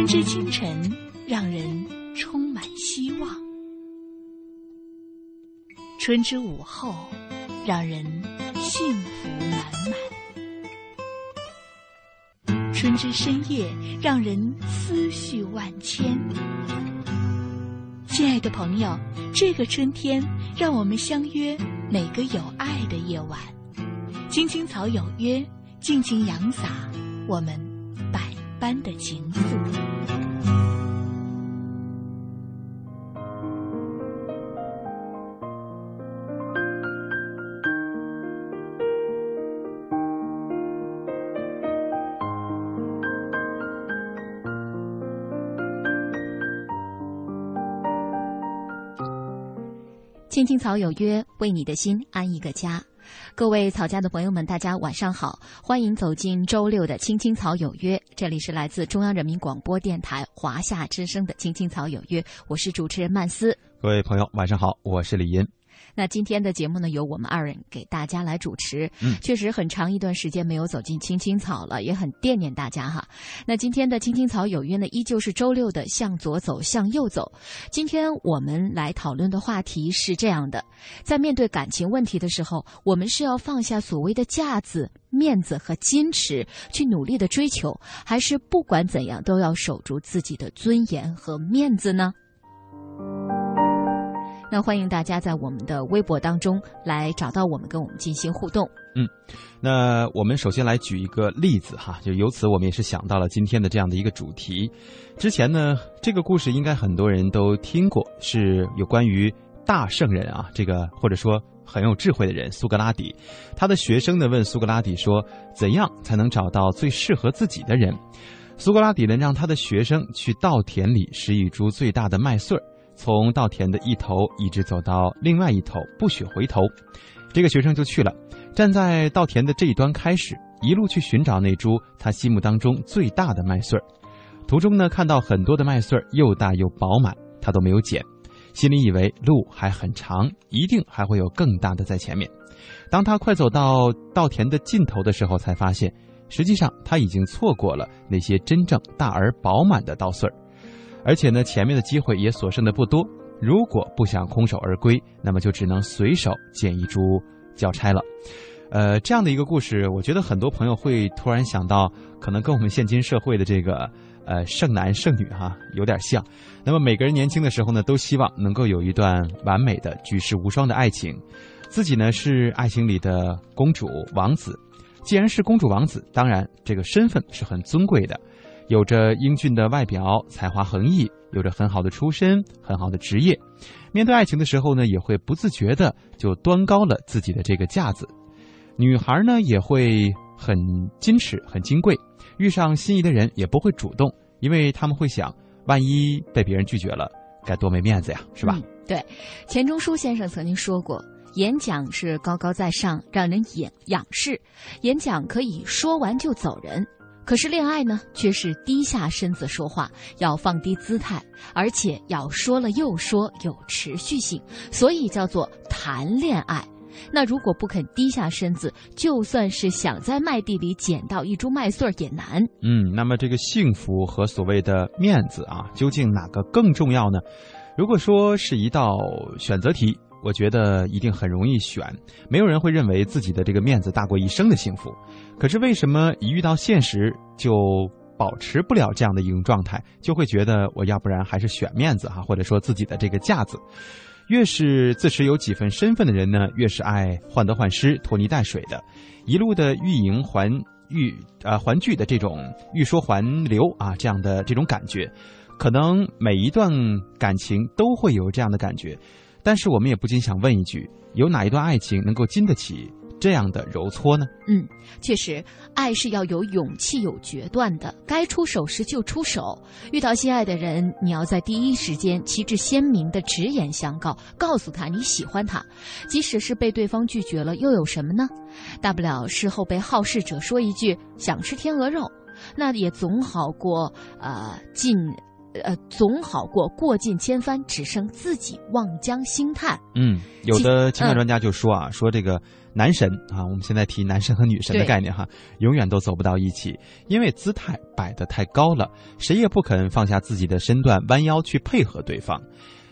春之清晨，让人充满希望；春之午后，让人幸福满满；春之深夜，让人思绪万千。亲爱的朋友，这个春天，让我们相约每个有爱的夜晚，青青草有约，尽情扬洒我们般的情愫。青青草有约，为你的心安一个家。各位草家的朋友们，大家晚上好，欢迎走进周六的青青草有约。这里是来自中央人民广播电台华夏之声的青青草有约，我是主持人曼斯。各位朋友，晚上好，我是李银。那今天的节目呢，由我们二人给大家来主持。嗯，确实很长一段时间没有走进青青草了，也很惦念大家哈。那今天的青青草有约呢，依旧是周六的向左走，向右走。今天我们来讨论的话题是这样的：在面对感情问题的时候，我们是要放下所谓的架子、面子和矜持，去努力的追求，还是不管怎样都要守住自己的尊严和面子呢？那欢迎大家在我们的微博当中来找到我们，跟我们进行互动。嗯，那我们首先来举一个例子哈，就由此我们也是想到了今天的这样的一个主题。之前呢，这个故事应该很多人都听过，是有关于大圣人啊，这个或者说很有智慧的人苏格拉底。他的学生呢问苏格拉底说：“怎样才能找到最适合自己的人？”苏格拉底呢让他的学生去稻田里拾一株最大的麦穗儿。从稻田的一头一直走到另外一头，不许回头。这个学生就去了，站在稻田的这一端开始，一路去寻找那株他心目当中最大的麦穗儿。途中呢，看到很多的麦穗儿又大又饱满，他都没有捡，心里以为路还很长，一定还会有更大的在前面。当他快走到稻田的尽头的时候，才发现，实际上他已经错过了那些真正大而饱满的稻穗儿。而且呢，前面的机会也所剩的不多。如果不想空手而归，那么就只能随手捡一株交差了。呃，这样的一个故事，我觉得很多朋友会突然想到，可能跟我们现今社会的这个呃剩男剩女哈有点像。那么每个人年轻的时候呢，都希望能够有一段完美的举世无双的爱情，自己呢是爱情里的公主王子。既然是公主王子，当然这个身份是很尊贵的。有着英俊的外表，才华横溢，有着很好的出身，很好的职业。面对爱情的时候呢，也会不自觉的就端高了自己的这个架子。女孩呢，也会很矜持，很金贵。遇上心仪的人，也不会主动，因为他们会想，万一被别人拒绝了，该多没面子呀，是吧？对，钱钟书先生曾经说过，演讲是高高在上，让人仰仰视；演讲可以说完就走人。可是恋爱呢，却是低下身子说话，要放低姿态，而且要说了又说，有持续性，所以叫做谈恋爱。那如果不肯低下身子，就算是想在麦地里捡到一株麦穗儿也难。嗯，那么这个幸福和所谓的面子啊，究竟哪个更重要呢？如果说是一道选择题。我觉得一定很容易选，没有人会认为自己的这个面子大过一生的幸福。可是为什么一遇到现实就保持不了这样的一种状态，就会觉得我要不然还是选面子哈，或者说自己的这个架子。越是自持有几分身份的人呢，越是爱患得患失、拖泥带水的，一路的欲迎还欲呃还拒的这种欲说还留啊这样的这种感觉，可能每一段感情都会有这样的感觉。但是我们也不禁想问一句：有哪一段爱情能够经得起这样的揉搓呢？嗯，确实，爱是要有勇气、有决断的，该出手时就出手。遇到心爱的人，你要在第一时间旗帜鲜明的直言相告，告诉他你喜欢他。即使是被对方拒绝了，又有什么呢？大不了事后被好事者说一句“想吃天鹅肉”，那也总好过呃进。呃，总好过过尽千帆，只剩自己望江兴叹。嗯，有的情感嗯专家就说啊，说这个男神啊，我们现在提男神和女神的概念哈，永远都走不到一起，因为姿态摆得太高了，谁也不肯放下自己的身段，弯腰去配合对方。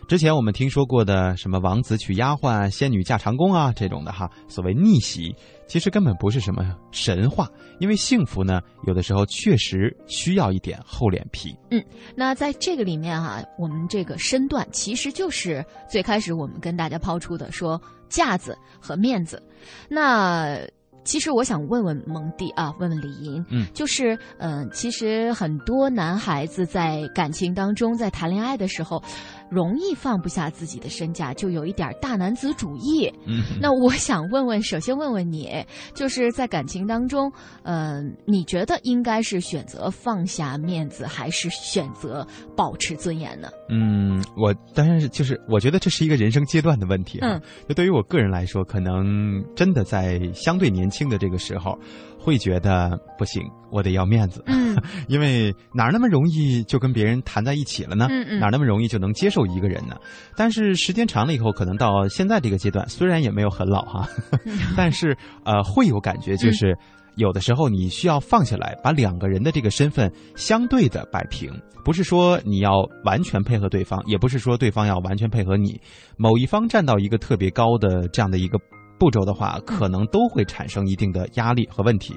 之前我们听说过的什么王子娶丫鬟、仙女嫁长工啊这种的哈，所谓逆袭，其实根本不是什么神话，因为幸福呢，有的时候确实需要一点厚脸皮。嗯那在这个里面哈、我们这个身段其实就是最开始我们跟大家抛出的说架子和面子。那其实我想问问蒙蒂啊，问问李莹，嗯就是嗯、呃其实很多男孩子在感情当中，在谈恋爱的时候，容易放不下自己的身价，就有一点大男子主义。嗯，那我想问问，首先问问你，就是在感情当中，嗯、你觉得应该是选择放下面子，还是选择保持尊严呢？嗯，我当然是就是，我觉得这是一个人生阶段的问题啊。嗯就对于我个人来说，可能真的在相对年轻的这个时候，会觉得不行，我得要面子，嗯 因为哪那么容易就跟别人谈在一起了呢？嗯嗯哪那么容易就能接受一个人呢？但是时间长了以后，可能到现在这个阶段，虽然也没有很老哈，但是呃，会有感觉，就是有的时候你需要放下来，把两个人的这个身份相对的摆平，不是说你要完全配合对方，也不是说对方要完全配合你，某一方站到一个特别高的这样的一个。步骤的话，可能都会产生一定的压力和问题，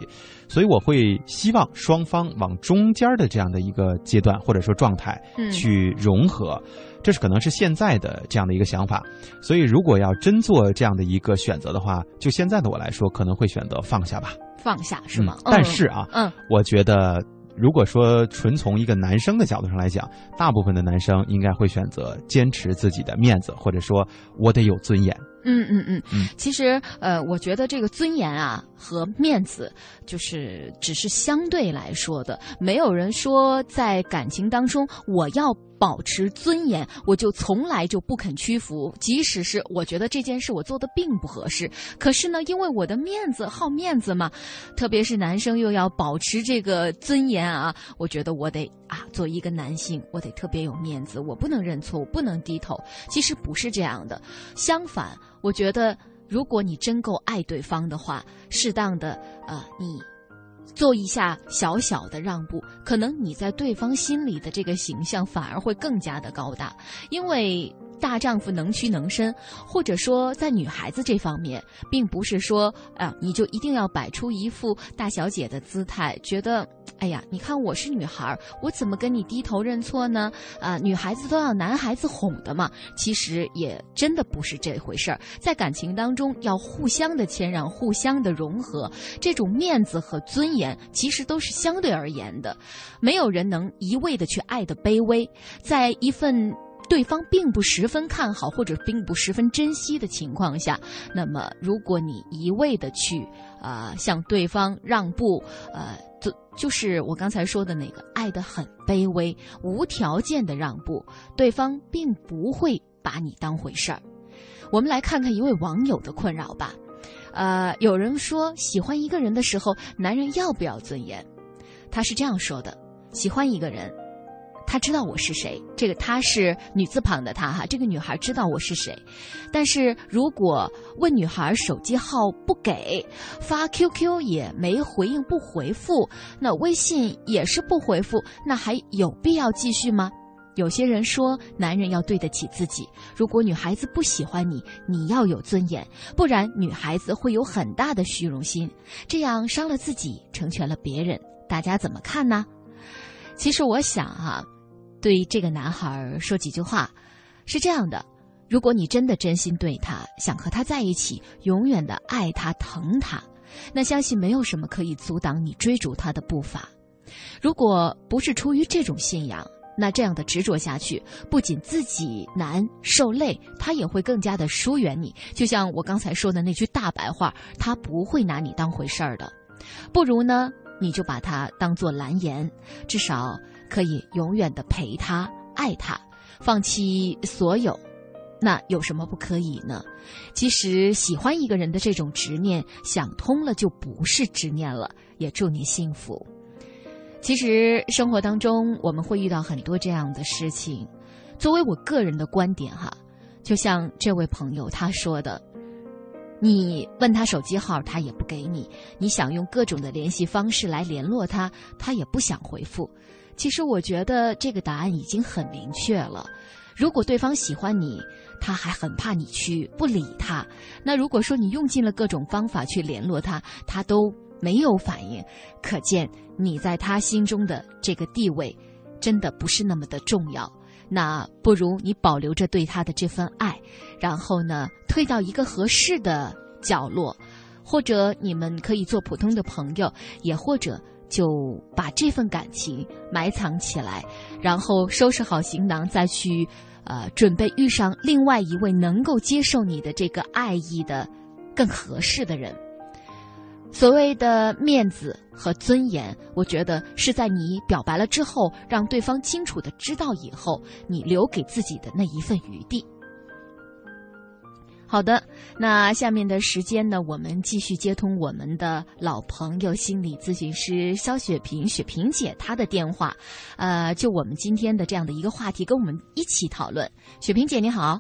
所以我会希望双方往中间的这样的一个阶段或者说状态嗯去融合，这是可能是现在的这样的一个想法。所以，如果要真做这样的一个选择的话，就现在的我来说，可能会选择放下吧。放下是吗？嗯但是啊，嗯我觉得，如果说纯从一个男生的角度上来讲，大部分的男生应该会选择坚持自己的面子，或者说我得有尊严。嗯嗯嗯。嗯，其实呃，我觉得这个尊严啊和面子，就是只是相对来说的，没有人说在感情当中我要保持尊严，我就从来就不肯屈服，即使是我觉得这件事我做的并不合适，可是呢，因为我的面子好面子嘛，特别是男生又要保持这个尊严啊，我觉得我得啊，作为一个男性，我得特别有面子，我不能认错，我不能低头。其实不是这样的，相反，我觉得如果你真够爱对方的话，适当的呃，你做一下小小的让步，可能你在对方心里的这个形象反而会更加的高大，因为。大丈夫能屈能伸，或者说在女孩子这方面，并不是说啊，你就一定要摆出一副大小姐的姿态，觉得哎呀，你看我是女孩，我怎么跟你低头认错呢？啊，女孩子都要男孩子哄的嘛。其实也真的不是这回事儿，在感情当中要互相的谦让，互相的融合，这种面子和尊严其实都是相对而言的，没有人能一味的去爱的卑微，在一份。对方并不十分看好或者并不十分珍惜的情况下，那么如果你一味的去啊、向对方让步，呃，就就是我刚才说的那个爱的很卑微、无条件的让步，对方并不会把你当回事儿。我们来看看一位网友的困扰吧。呃，有人说喜欢一个人的时候，男人要不要尊严？他是这样说的：喜欢一个人。他知道我是谁，这个他是女字旁的他哈，这个女孩知道我是谁，但是如果问女孩手机号不给，发 QQ 也没回应不回复，那微信也是不回复，那还有必要继续吗？有些人说，男人要对得起自己。如果女孩子不喜欢你，你要有尊严，不然女孩子会有很大的虚荣心，这样伤了自己，成全了别人。大家怎么看呢？其实我想哈、啊，对这个男孩说几句话，是这样的：如果你真的真心对他，想和他在一起，永远的爱他、疼他，那相信没有什么可以阻挡你追逐他的步伐。如果不是出于这种信仰，那这样的执着下去，不仅自己难受累，他也会更加的疏远你。就像我刚才说的那句大白话，他不会拿你当回事儿的。不如呢，你就把他当做蓝颜，至少可以永远的陪他、爱他，放弃所有。那有什么不可以呢？其实喜欢一个人的这种执念，想通了就不是执念了。也祝你幸福。其实生活当中我们会遇到很多这样的事情。作为我个人的观点哈，就像这位朋友他说的，你问他手机号他也不给你，你想用各种的联系方式来联络他，他也不想回复。其实我觉得这个答案已经很明确了。如果对方喜欢你，他还很怕你去不理他。那如果说你用尽了各种方法去联络他，他都。没有反应，可见你在他心中的这个地位，真的不是那么的重要。那不如你保留着对他的这份爱，然后呢，退到一个合适的角落，或者你们可以做普通的朋友，也或者就把这份感情埋藏起来，然后收拾好行囊，再去，呃，准备遇上另外一位能够接受你的这个爱意的更合适的人。所谓的面子和尊严，我觉得是在你表白了之后，让对方清楚的知道以后，你留给自己的那一份余地。好的，那下面的时间呢，我们继续接通我们的老朋友心理咨询师肖雪萍，雪萍姐她的电话，呃，就我们今天的这样的一个话题，跟我们一起讨论。雪萍姐你好。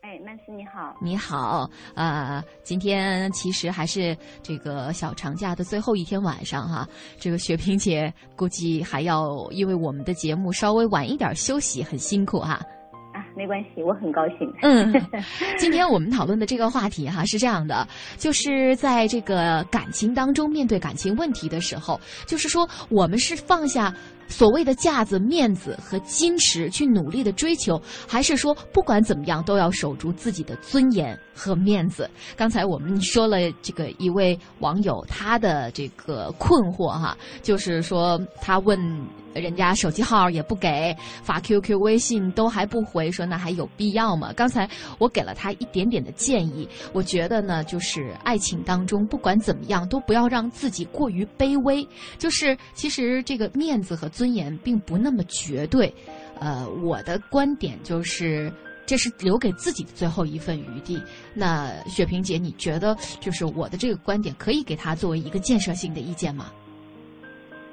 哎，曼斯你好，你好，呃，今天其实还是这个小长假的最后一天晚上哈，这个雪萍姐估计还要因为我们的节目稍微晚一点休息，很辛苦哈。啊，没关系，我很高兴。嗯，今天我们讨论的这个话题哈是这样的，就是在这个感情当中面对感情问题的时候，就是说我们是放下。所谓的架子、面子和矜持，去努力的追求，还是说不管怎么样都要守住自己的尊严和面子？刚才我们说了这个一位网友他的这个困惑哈，就是说他问。人家手机号也不给，发 QQ、微信都还不回，说那还有必要吗？刚才我给了他一点点的建议，我觉得呢，就是爱情当中不管怎么样，都不要让自己过于卑微。就是其实这个面子和尊严并不那么绝对。呃，我的观点就是，这是留给自己的最后一份余地。那雪萍姐，你觉得就是我的这个观点可以给他作为一个建设性的意见吗？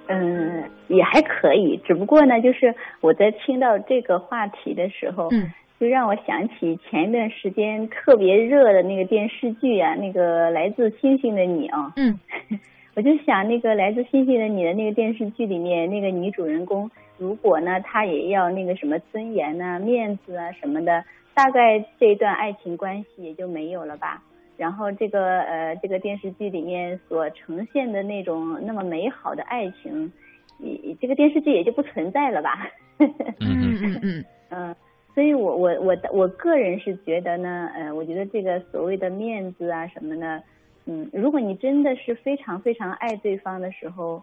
嗯，也还可以，只不过呢，就是我在听到这个话题的时候，嗯，就让我想起前一段时间特别热的那个电视剧啊，那个来自星星的你啊，嗯，我就想那个来自星星的你的那个电视剧里面那个女主人公，如果呢她也要那个什么尊严呐、面子啊什么的，大概这段爱情关系也就没有了吧。然后这个呃，这个电视剧里面所呈现的那种那么美好的爱情，也这个电视剧也就不存在了吧。嗯嗯嗯嗯，所以我我我我个人是觉得呢，呃，我觉得这个所谓的面子啊什么的，嗯，如果你真的是非常非常爱对方的时候。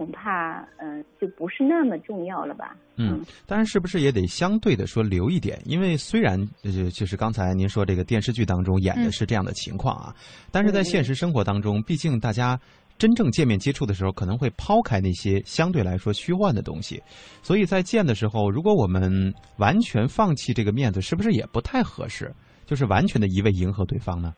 恐怕嗯，就不是那么重要了吧？嗯，当然是不是也得相对的说留一点？因为虽然呃就是刚才您说这个电视剧当中演的是这样的情况啊，但是在现实生活当中，毕竟大家真正见面接触的时候，可能会抛开那些相对来说虚幻的东西，所以在见的时候，如果我们完全放弃这个面子，是不是也不太合适？就是完全的一味迎合对方呢？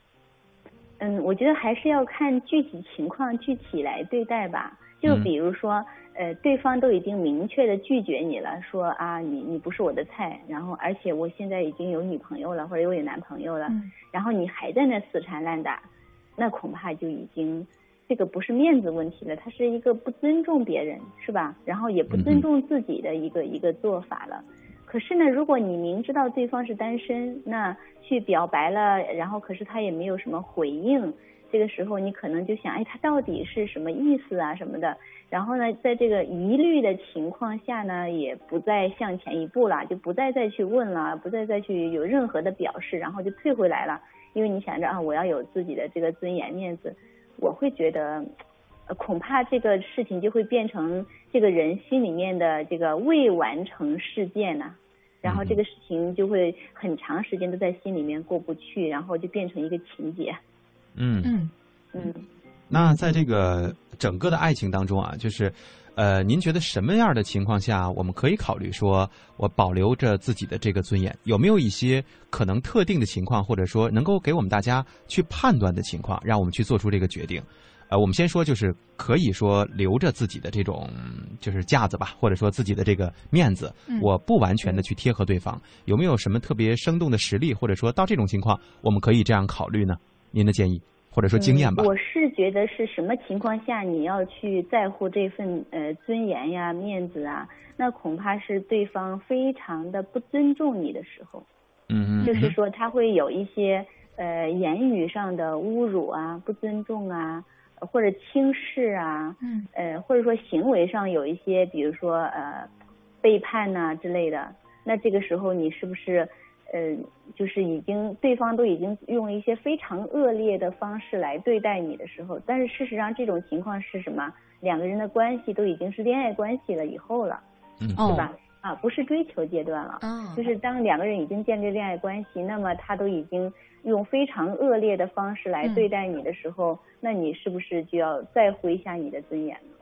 嗯，我觉得还是要看具体情况具体来对待吧。就比如说，呃，对方都已经明确的拒绝你了，说啊，你你不是我的菜，然后而且我现在已经有女朋友了，或者有男朋友了，然后你还在那死缠烂打，那恐怕就已经这个不是面子问题了，他是一个不尊重别人，是吧？然后也不尊重自己的一个一个做法了。可是呢，如果你明知道对方是单身，那去表白了，然后可是他也没有什么回应。这个时候你可能就想，哎，他到底是什么意思啊，什么的。然后呢，在这个疑虑的情况下呢，也不再向前一步了，就不再再去问了，不再再去有任何的表示，然后就退回来了。因为你想着啊，我要有自己的这个尊严面子，我会觉得，恐怕这个事情就会变成这个人心里面的这个未完成事件呢。然后这个事情就会很长时间都在心里面过不去，然后就变成一个情节。嗯嗯嗯，那在这个整个的爱情当中啊，就是，呃，您觉得什么样的情况下我们可以考虑说，我保留着自己的这个尊严？有没有一些可能特定的情况，或者说能够给我们大家去判断的情况，让我们去做出这个决定？呃，我们先说，就是可以说留着自己的这种就是架子吧，或者说自己的这个面子，嗯我不完全的去贴合对方，有没有什么特别生动的实例，或者说到这种情况，我们可以这样考虑呢？您的建议或者说经验吧嗯。我是觉得是什么情况下你要去在乎这份呃尊严呀、面子啊？那恐怕是对方非常的不尊重你的时候，嗯嗯，就是说他会有一些呃言语上的侮辱啊、不尊重啊，呃或者轻视啊，嗯呃或者说行为上有一些，比如说呃背叛呐、之类的，那这个时候你是不是呃就是已经对方都已经用一些非常恶劣的方式来对待你的时候，但是事实上这种情况是什么？两个人的关系都已经是恋爱关系了以后了，嗯哦是吧？啊，不是追求阶段了。嗯，就是当两个人已经建立恋爱关系，那么他都已经用非常恶劣的方式来对待你的时候，那你是不是就要在乎一下你的尊严呢？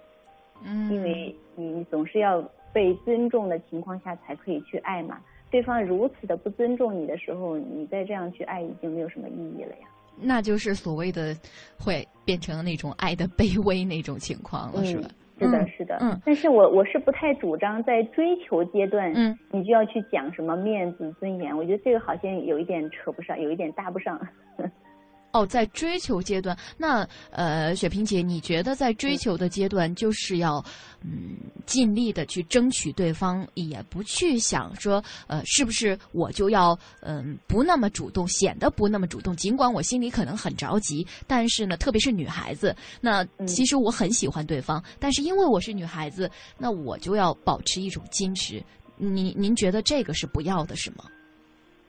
嗯，因为你总是要被尊重的情况下才可以去爱嘛。对方如此的不尊重你的时候，你再这样去爱已经没有什么意义了呀。那就是所谓的会变成那种爱的卑微那种情况了，是吧？是的，嗯是的。嗯但是我我是不太主张在追求阶段，嗯，你就要去讲什么面子尊严。我觉得这个好像有一点扯不上，有一点搭不上。哦，在追求阶段，那呃，雪萍姐，你觉得在追求的阶段，就是要嗯尽力的去争取对方，也不去想说呃是不是我就要嗯、不那么主动，显得不那么主动，尽管我心里可能很着急，但是呢，特别是女孩子，那嗯。其实我很喜欢对方，但是因为我是女孩子，那我就要保持一种矜持。您您觉得这个是不要的，是吗？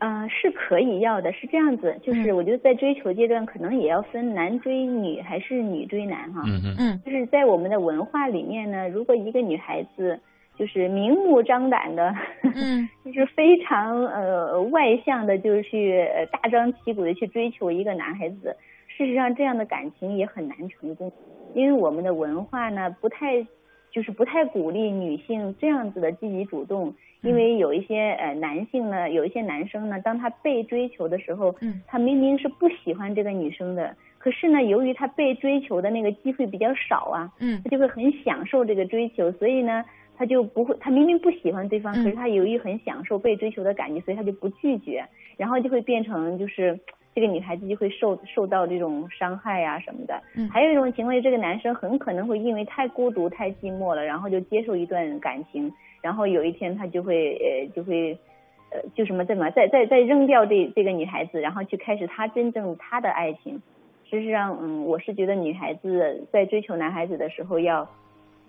嗯、是可以要的，是这样子，就是嗯。我觉得在追求阶段，可能也要分男追女还是女追男哈。嗯哼，嗯。就是在我们的文化里面呢，如果一个女孩子就是明目张胆的，嗯 就是非常呃外向的，就是去呃大张旗鼓的去追求一个男孩子，事实上这样的感情也很难成功，因为我们的文化呢不太就是不太鼓励女性这样子的积极主动，因为有一些呃男性呢，有一些男生呢，当他被追求的时候，嗯。他明明是不喜欢这个女生的，可是呢，由于他被追求的那个机会比较少啊，嗯。他就会很享受这个追求，所以呢，他就不会，他明明不喜欢对方，嗯。可是他由于很享受被追求的感觉，所以他就不拒绝，然后就会变成就是这个女孩子就会受受到这种伤害呀、什么的。嗯。还有一种情况，这个男生很可能会因为太孤独、太寂寞了，然后就接受一段感情，然后有一天他就会呃就会。呃，就什么怎么再再再扔掉这这个女孩子，然后去开始他真正他的爱情。事实上，嗯，我是觉得女孩子在追求男孩子的时候要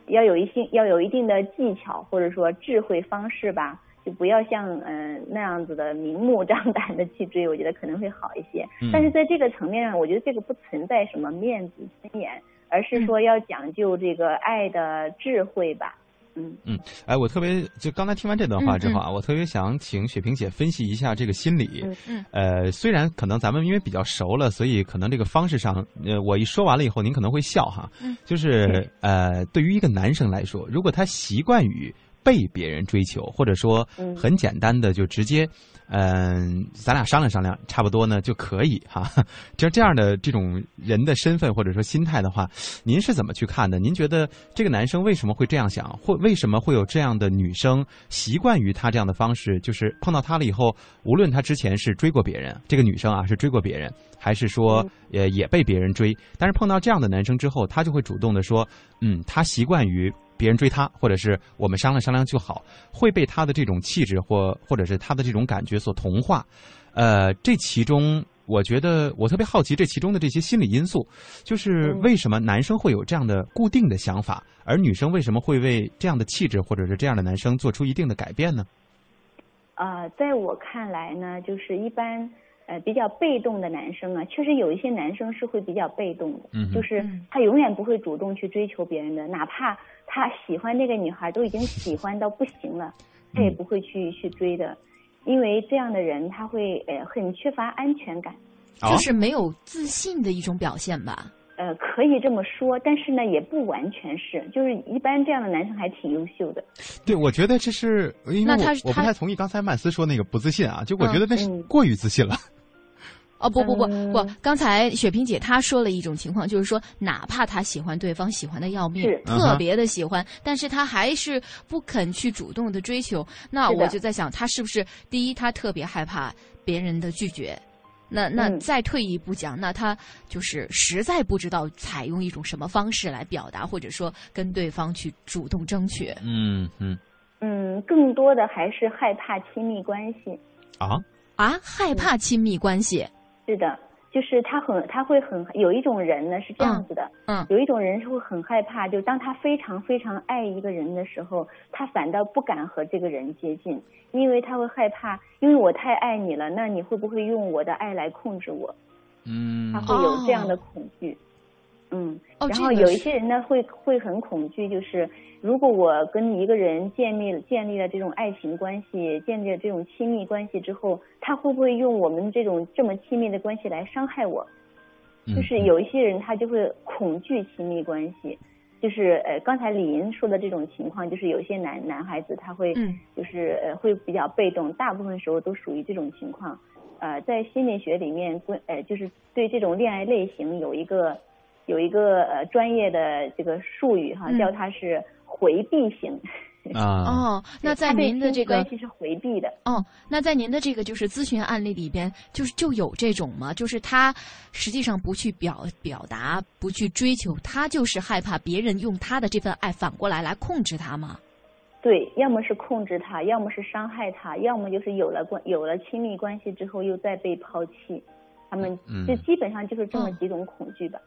要有一些要有一定的技巧或者说智慧方式吧，就不要像嗯、呃那样子的明目张胆的去追，我觉得可能会好一些。嗯但是在这个层面上，我觉得这个不存在什么面子尊严，而是说要讲究这个爱的智慧吧。嗯哎，我特别就刚才听完这段话之后啊，我特别想请雪萍姐分析一下这个心理。嗯嗯呃，虽然可能咱们因为比较熟了，所以可能这个方式上，呃，我一说完了以后，您可能会笑哈。嗯，就是呃，对于一个男生来说，如果他习惯于被别人追求，或者说嗯很简单的就直接，嗯、咱俩商量商量，差不多呢就可以哈。就这样的这种人的身份或者说心态的话，您是怎么去看的？您觉得这个男生为什么会这样想，或为什么会有这样的女生习惯于他这样的方式？就是碰到他了以后，无论他之前是追过别人，这个女生啊是追过别人，还是说呃也被别人追，但是碰到这样的男生之后，他就会主动的说，嗯，他习惯于。别人追他，或者是我们商量商量就好，会被他的这种气质或或者是他的这种感觉所同化。呃，这其中我觉得我特别好奇这其中的这些心理因素，就是嗯为什么男生会有这样的固定的想法，而女生为什么会为这样的气质或者是这样的男生做出一定的改变呢？呃，在我看来呢，就是一般呃比较被动的男生啊，确实有一些男生是会比较被动的，嗯就是嗯他永远不会主动去追求别人的，哪怕他喜欢那个女孩，都已经喜欢到不行了，他也嗯不会去去追的，因为这样的人他会呃很缺乏安全感。哦就是没有自信的一种表现吧。呃，可以这么说，但是呢，也不完全是，就是一般这样的男生还挺优秀的。对，我觉得这是因为我那他他我不太同意刚才曼斯说那个不自信啊，就我觉得那是嗯过于自信了。哦不不不嗯不，刚才雪萍姐她说了一种情况，就是说哪怕她喜欢对方，喜欢的要命特别的喜欢，但是她还是不肯去主动的追求。那我就在想，她是不是第一，她特别害怕别人的拒绝。那那嗯再退一步讲，那他就是实在不知道采用一种什么方式来表达，或者说跟对方去主动争取。嗯嗯嗯，更多的还是害怕亲密关系。啊，啊，害怕亲密关系，是的，就是他很他会很有一种人呢是这样子的，嗯有一种人是会很害怕，就当他非常非常爱一个人的时候，他反倒不敢和这个人接近，因为他会害怕，因为我太爱你了，那你会不会用我的爱来控制我？嗯他会有这样的恐惧。嗯，哦然后有一些人呢会会很恐惧，就是如果我跟一个人建立建立了这种爱情关系，建立了这种亲密关系之后，他会不会用我们这种这么亲密的关系来伤害我？嗯就是有一些人他就会恐惧亲密关系，就是呃刚才李莹说的这种情况，就是有些男男孩子他会嗯就是呃会比较被动，大部分时候都属于这种情况。呃，在心理学里面，关呃就是对这种恋爱类型有一个有一个呃专业的这个术语哈，嗯叫它是回避型。啊，哦，那在您的这个关系是回避的。哦，那在您的这个就是咨询案例里边，就是就有这种吗？就是他实际上不去表表达，不去追求，他就是害怕别人用他的这份爱反过来来控制他吗？对，要么是控制他，要么是伤害他，要么就是有了关有了亲密关系之后又再被抛弃，他们嗯就基本上就是这么嗯几种恐惧吧。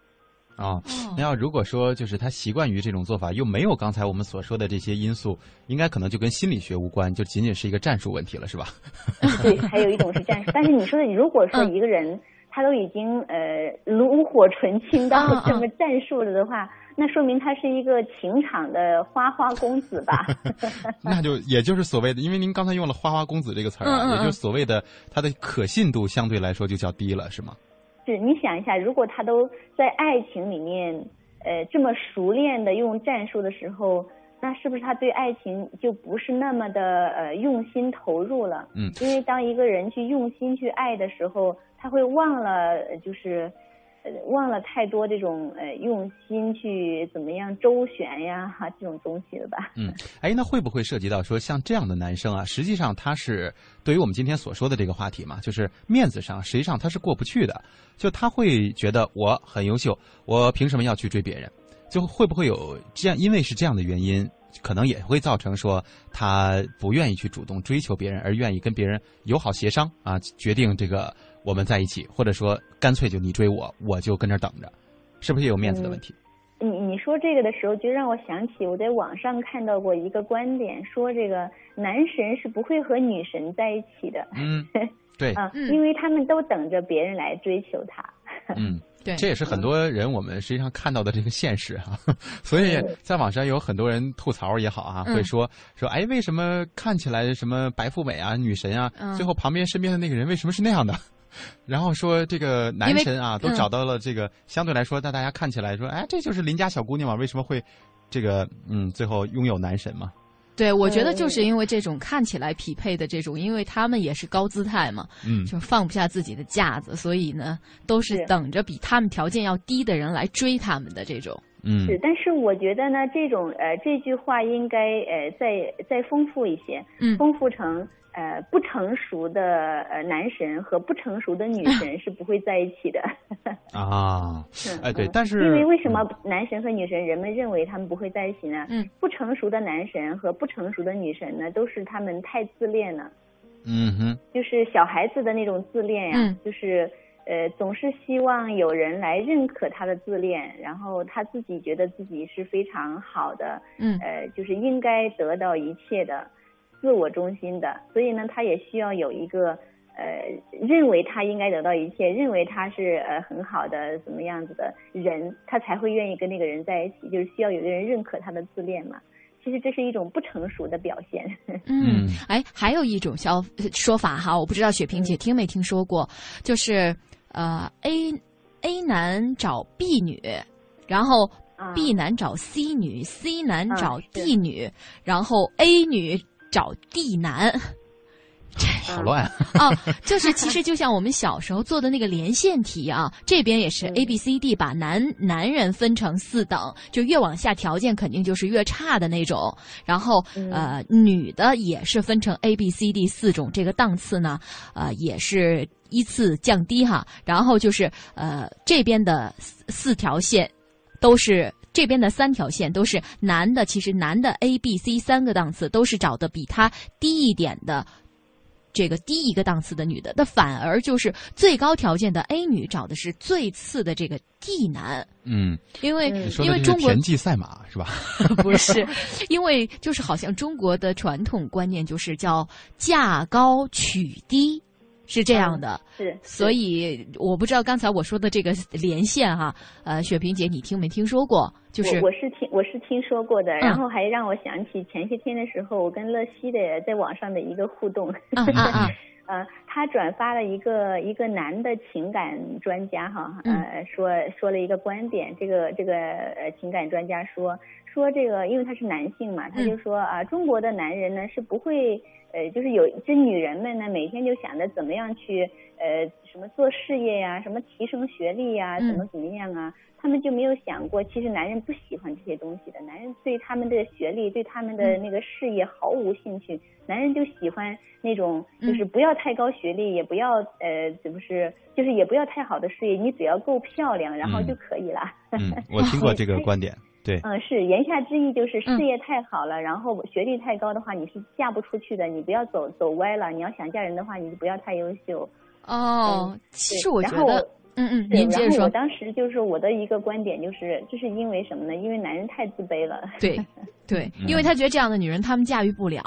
啊，哦那要如果说就是他习惯于这种做法，又没有刚才我们所说的这些因素，应该可能就跟心理学无关，就仅仅是一个战术问题了，是吧？对，还有一种是战术。但是你说的，如果说嗯一个人他都已经呃炉火纯青到这么战术了的话，那说明他是一个情场的花花公子吧？那就也就是所谓的，因为您刚才用了“花花公子”这个词儿啊，嗯嗯嗯也就是所谓的他的可信度相对来说就较低了，是吗？是你想一下，如果他都在爱情里面呃这么熟练的用战术的时候，那是不是他对爱情就不是那么的呃用心投入了？嗯，因为当一个人去用心去爱的时候，他会忘了呃就是。呃，忘了太多这种呃用心去怎么样周旋呀哈这种东西了吧？嗯，哎，那会不会涉及到说像这样的男生啊，实际上他是对于我们今天所说的这个话题嘛，就是面子上，实际上他是过不去的，就他会觉得我很优秀，我凭什么要去追别人？就会不会有这样？因为是这样的原因，可能也会造成说他不愿意去主动追求别人，而愿意跟别人友好协商啊，决定这个我们在一起，或者说干脆就你追我，我就跟这等着，是不是也有面子的问题？你你说这个的时候，就让我想起我在网上看到过一个观点，说这个男神是不会和女神在一起的，嗯，对，啊，嗯因为他们都等着别人来追求他。嗯。对，这也是很多人我们实际上看到的这个现实哈、所以在网上有很多人吐槽也好啊，嗯会说说哎，为什么看起来什么白富美啊、女神啊，嗯最后旁边身边的那个人为什么是那样的？然后说这个男神啊，都嗯。找到了这个相对来说，让大家看起来说，哎，这就是邻家小姑娘嘛，为什么会这个嗯，最后拥有男神嘛？对，我觉得嗯就是因为这种看起来匹配的这种，因为他们也是高姿态嘛，嗯。就放不下自己的架子，所以呢，都是是。等着比他们条件要低的人来追他们的这种。嗯。是，但是我觉得呢，这种呃这句话应该呃再再丰富一些，嗯。丰富成呃不成熟的呃男神和不成熟的女神是不会在一起的。啊，嗯哎对嗯，但是因为为什么男神和女神人们认为他们不会在一起呢？嗯，不成熟的男神和不成熟的女神呢，都是他们太自恋了，嗯哼就是小孩子的那种自恋呀，嗯就是呃总是希望有人来认可他的自恋，然后他自己觉得自己是非常好的，嗯呃就是应该得到一切的，自我中心的，所以呢，他也需要有一个。呃，认为他应该得到一切，认为他是呃很好的怎么样子的人，他才会愿意跟那个人在一起，就是需要有个人认可他的自恋嘛。其实这是一种不成熟的表现。嗯嗯，哎，还有一种消说法哈，我不知道雪萍姐听没听说过，就是呃，A A 男找 B 女，然后啊 B 男找 C 女，C 男啊找 D 女，然后 A 女找地男。好乱啊！就是其实就像我们小时候做的那个连线题啊，这边也是 A B C D，把男男人分成四等，就越往下条件肯定就是越差的那种。然后呃，女的也是分成 A B C D 四种，这个档次呢，呃，也是依次降低哈。然后就是呃，这边的四条线都是。这边的三条线都是男的，其实男的 A、B、C 三个档次都是找的比他低一点的，这个低一个档次的女的，那反而就是最高条件的 A 女找的是最次的这个 D 男。嗯，因为因为中国田忌赛马是吧？不是，因为就是好像中国的传统观念就是叫价高取低。是这样的，是，所以我不知道刚才我说的这个连线哈，呃，雪萍姐，你听没听说过？就是我是听我是听说过的，然后还让我想起前些天的时候，我跟乐西的在网上的一个互动，啊啊，呃，他转发了一个一个男的情感专家哈，呃，说说了一个观点，这个这个呃情感专家说说这个，因为他是男性嘛，他就说啊，中国的男人呢是不会。呃，就是有这女人们呢，每天就想着怎么样去呃什么做事业呀，什么提升学历呀，怎么怎么样啊，他们就没有想过，其实男人不喜欢这些东西的，男人对他们的学历，对他们的那个事业毫无兴趣，男人就喜欢那种就是不要太高学历，也不要呃，怎么是，就是也不要太好的事业，你只要够漂亮，然后就可以了。嗯，我听过这个观点。对，嗯，是言下之意就是事业太好了，然后学历太高的话，你是嫁不出去的。你不要走走歪了，你要想嫁人的话，你就不要太优秀。哦，其实我觉得，嗯嗯，您接着说。我当时就是我的一个观点，就是这是因为什么呢？因为男人太自卑了。对，对，因为他觉得这样的女人他们驾驭不了。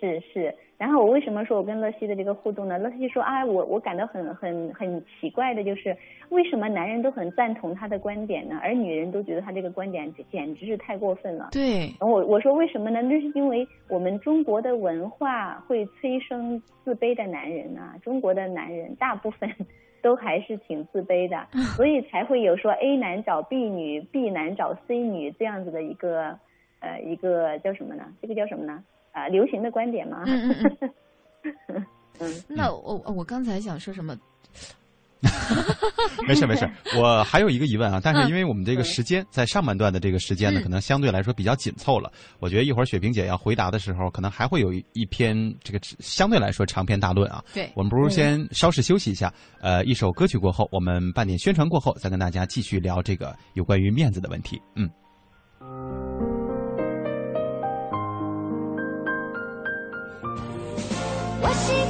是是。然后我为什么说我跟乐西的这个互动呢？乐西说啊，我我感到很很很奇怪的就是，为什么男人都很赞同他的观点呢？而女人都觉得他这个观点简直是太过分了。对。我我说为什么呢？那是因为我们中国的文化会催生自卑的男人啊，中国的男人大部分 都还是挺自卑的，所以才会有说 A 男找 B 女，B 男找 C 女这样子的一个呃一个叫什么呢？这个叫什么呢？啊，流行的观点吗？嗯嗯嗯。嗯，那我我刚才想说什么？没事没事，我还有一个疑问啊，但是因为我们这个时间在上半段的这个时间呢，可能相对来说比较紧凑了。我觉得一会儿雪萍姐要回答的时候，可能还会有一篇这个相对来说长篇大论啊。对，我们不如先稍事休息一下。呃，一首歌曲过后，我们半点宣传过后，再跟大家继续聊这个有关于面子的问题。嗯。我喜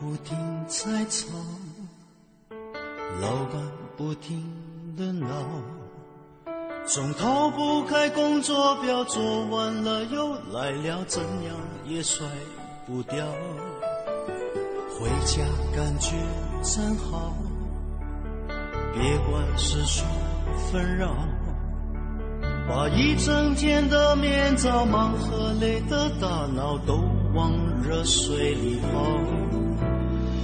不停在吵，老板不停的闹，总逃不开工作表，做完了又来了，怎样也甩不掉。回家感觉真好。别管世俗纷扰，把一整天的面罩、忙和累的大脑都往热水里泡，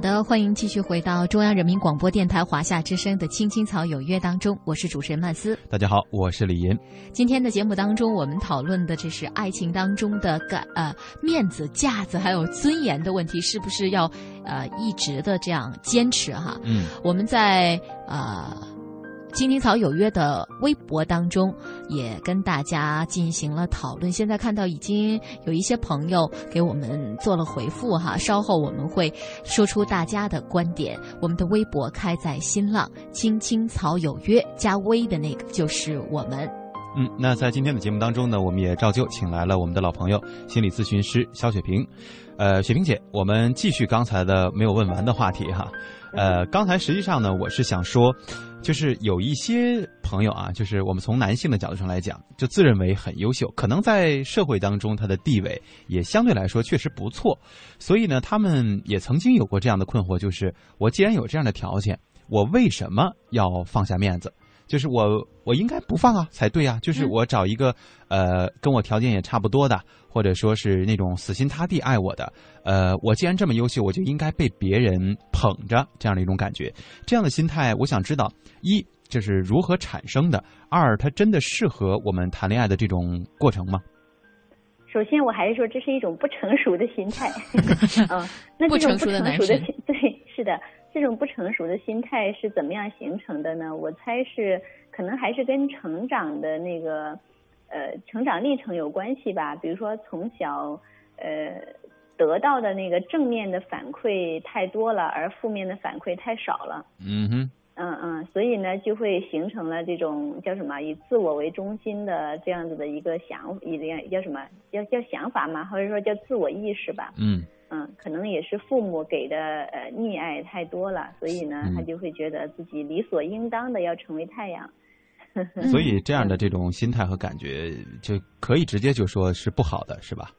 好的，欢迎继续回到中央人民广播电台华夏之声的《青青草有约》当中，我是主持人曼斯。大家好，我是李岩。今天的节目当中，我们讨论的这是爱情当中的感呃面子、架子还有尊严的问题，是不是要呃一直的这样坚持哈？嗯，我们在呃。青青草有约的微博当中，也跟大家进行了讨论。现在看到已经有一些朋友给我们做了回复哈，稍后我们会说出大家的观点。我们的微博开在新浪“青青草有约”，加微的那个就是我们。嗯，那在今天的节目当中呢，我们也照旧请来了我们的老朋友心理咨询师肖雪萍。呃，雪萍姐，我们继续刚才的没有问完的话题哈。呃，刚才实际上呢，我是想说。就是有一些朋友啊，就是我们从男性的角度上来讲，就自认为很优秀，可能在社会当中他的地位也相对来说确实不错，所以呢，他们也曾经有过这样的困惑，就是我既然有这样的条件，我为什么要放下面子？就是我，我应该不放啊，才对啊。就是我找一个，呃，跟我条件也差不多的，或者说是那种死心塌地爱我的，呃，我既然这么优秀，我就应该被别人捧着，这样的一种感觉。这样的心态，我想知道，一这是如何产生的；二，它真的适合我们谈恋爱的这种过程吗？首先，我还是说这是一种不成熟的心态。嗯，那这种不成熟的心，对，是的。这种不成熟的心态是怎么样形成的呢？我猜是可能还是跟成长的那个呃成长历程有关系吧。比如说从小呃得到的那个正面的反馈太多了，而负面的反馈太少了。嗯哼。嗯嗯，所以呢就会形成了这种叫什么以自我为中心的这样子的一个想一个叫什么叫叫想法嘛，或者说叫自我意识吧。嗯。嗯，可能也是父母给的呃溺爱太多了，所以呢，他就会觉得自己理所应当的要成为太阳。所以这样的这种心态和感觉，就可以直接就说是不好的，是吧？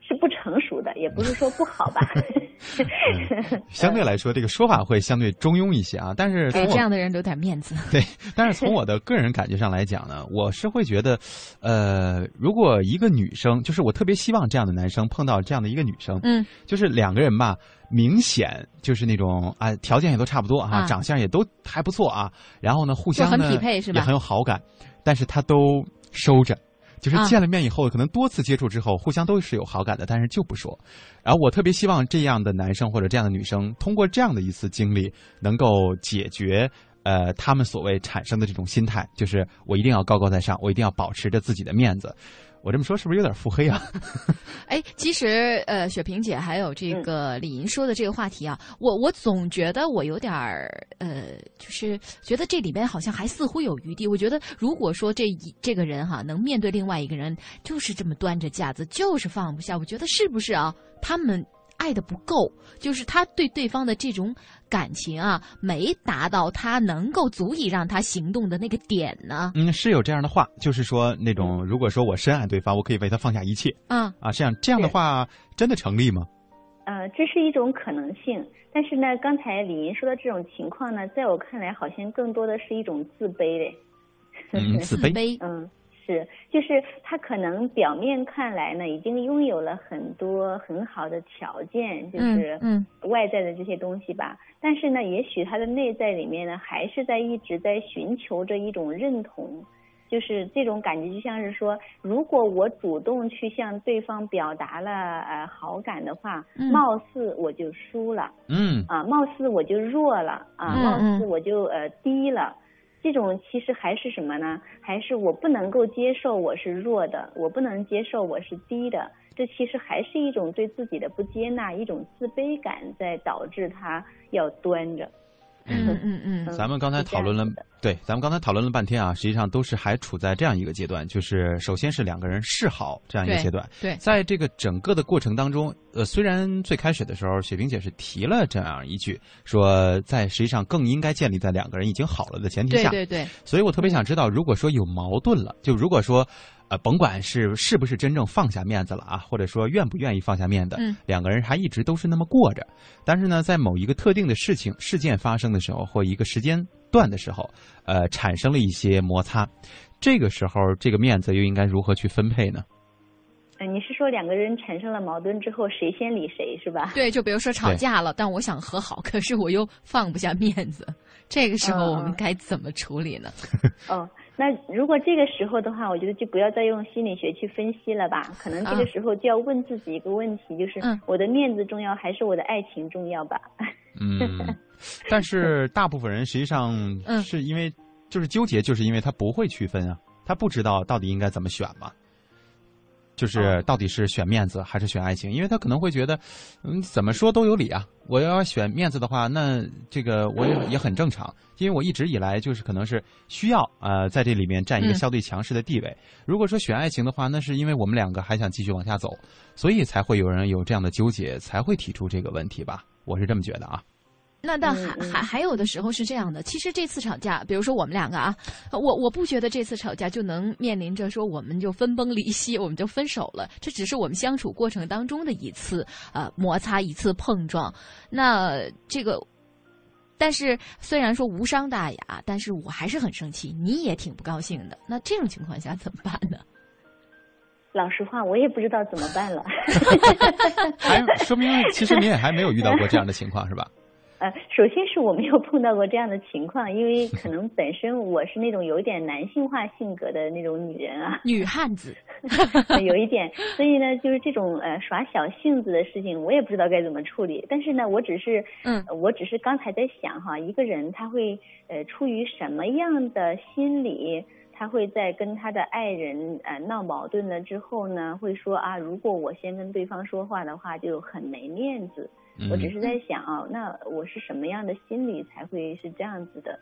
是不成熟的，也不是说不好吧。相对来说，这个说法会相对中庸一些啊。但是给这样的人留点面子。对，但是从我的个人感觉上来讲呢，我是会觉得，呃，如果一个女生，就是我特别希望这样的男生碰到这样的一个女生，嗯，就是两个人吧，明显就是那种啊，条件也都差不多啊，长相也都还不错啊，然后呢，互相很匹配是吧？也很有好感，但是他都收着。就是见了面以后，可能多次接触之后，互相都是有好感的，但是就不说。然后我特别希望这样的男生或者这样的女生，通过这样的一次经历，能够解决呃他们所谓产生的这种心态，就是我一定要高高在上，我一定要保持着自己的面子。我这么说是不是有点腹黑啊？哎，其实呃，雪萍姐还有这个李银说的这个话题啊，我我总觉得我有点儿呃，就是觉得这里边好像还似乎有余地。我觉得如果说这一这个人哈能面对另外一个人，就是这么端着架子，就是放不下，我觉得是不是啊？他们。爱的不够，就是他对对方的这种感情啊，没达到他能够足以让他行动的那个点呢。嗯，是有这样的话，就是说那种如果说我深爱对方，我可以为他放下一切。啊啊，这样这样的话真的成立吗？呃，这是一种可能性，但是呢，刚才李莹说的这种情况呢，在我看来，好像更多的是一种自卑嘞。嗯，自卑。嗯。是，就是他可能表面看来呢，已经拥有了很多很好的条件，就是嗯外在的这些东西吧。但是呢，也许他的内在里面呢，还是在一直在寻求着一种认同，就是这种感觉，就像是说，如果我主动去向对方表达了呃好感的话，貌似我就输了，嗯，啊，貌似我就弱了，啊，貌似我就呃低了。这种其实还是什么呢？还是我不能够接受我是弱的，我不能接受我是低的。这其实还是一种对自己的不接纳，一种自卑感在导致他要端着。嗯嗯嗯，咱们刚才讨论了，对，咱们刚才讨论了半天啊，实际上都是还处在这样一个阶段，就是首先是两个人示好这样一个阶段。对，在这个整个的过程当中，呃，虽然最开始的时候，雪萍姐是提了这样一句，说在实际上更应该建立在两个人已经好了的前提下。对对对。所以我特别想知道，如果说有矛盾了，就如果说。呃，甭管是是不是真正放下面子了啊，或者说愿不愿意放下面子，两个人还一直都是那么过着。但是呢，在某一个特定的事情事件发生的时候，或一个时间段的时候，呃，产生了一些摩擦，这个时候这个面子又应该如何去分配呢？呃，你是说两个人产生了矛盾之后，谁先理谁是吧？对，就比如说吵架了，但我想和好，可是我又放不下面子，这个时候我们该怎么处理呢？哦。那如果这个时候的话，我觉得就不要再用心理学去分析了吧。可能这个时候就要问自己一个问题，就是我的面子重要还是我的爱情重要吧？嗯，但是大部分人实际上是因为就是纠结，就是因为他不会区分啊，他不知道到底应该怎么选嘛。就是到底是选面子还是选爱情？因为他可能会觉得，嗯，怎么说都有理啊。我要选面子的话，那这个我也也很正常，因为我一直以来就是可能是需要呃在这里面占一个相对强势的地位。如果说选爱情的话，那是因为我们两个还想继续往下走，所以才会有人有这样的纠结，才会提出这个问题吧。我是这么觉得啊。那但还还还有的时候是这样的，其实这次吵架，比如说我们两个啊，我我不觉得这次吵架就能面临着说我们就分崩离析，我们就分手了。这只是我们相处过程当中的一次呃摩擦，一次碰撞。那这个，但是虽然说无伤大雅，但是我还是很生气，你也挺不高兴的。那这种情况下怎么办呢？老实话，我也不知道怎么办了。还说明其实你也还没有遇到过这样的情况，是吧？呃，首先是我没有碰到过这样的情况，因为 可能本身我是那种有点男性化性格的那种女人啊，女汉子，有一点，所以呢，就是这种呃耍小性子的事情，我也不知道该怎么处理。但是呢，我只是，嗯，我只是刚才在想哈，一个人他会呃出于什么样的心理，他会在跟他的爱人呃闹矛盾了之后呢，会说啊，如果我先跟对方说话的话，就很没面子。我只是在想啊，那我是什么样的心理才会是这样子的？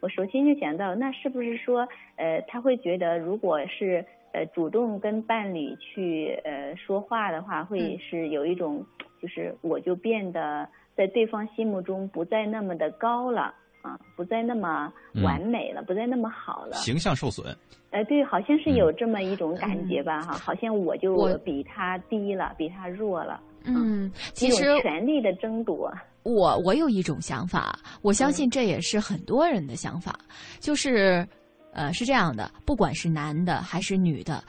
我首先就想到，那是不是说，呃，他会觉得，如果是呃主动跟伴侣去呃说话的话，会是有一种，就是我就变得在对方心目中不再那么的高了啊，不再那么完美了，不再那么好了，形象受损。呃，对，好像是有这么一种感觉吧，哈，好像我就比他低了，比他弱了。嗯，其实权力的争夺，我我有一种想法，我相信这也是很多人的想法，就是，呃，是这样的，不管是男的还是女的，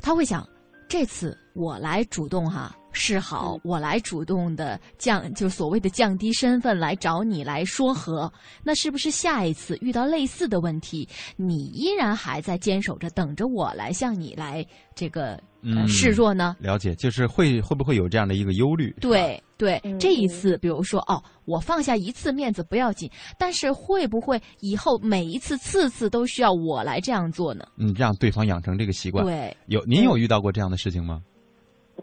他会想，这次我来主动哈示好，我来主动的降，就所谓的降低身份来找你来说和，那是不是下一次遇到类似的问题，你依然还在坚守着，等着我来向你来这个、示弱呢？了解，就是会会不会有这样的一个忧虑？对对，嗯这一次，比如说哦，我放下一次面子不要紧，但是会不会以后每一次次次都需要我来这样做呢？嗯，让对方养成这个习惯。对，有您有遇到过这样的事情吗？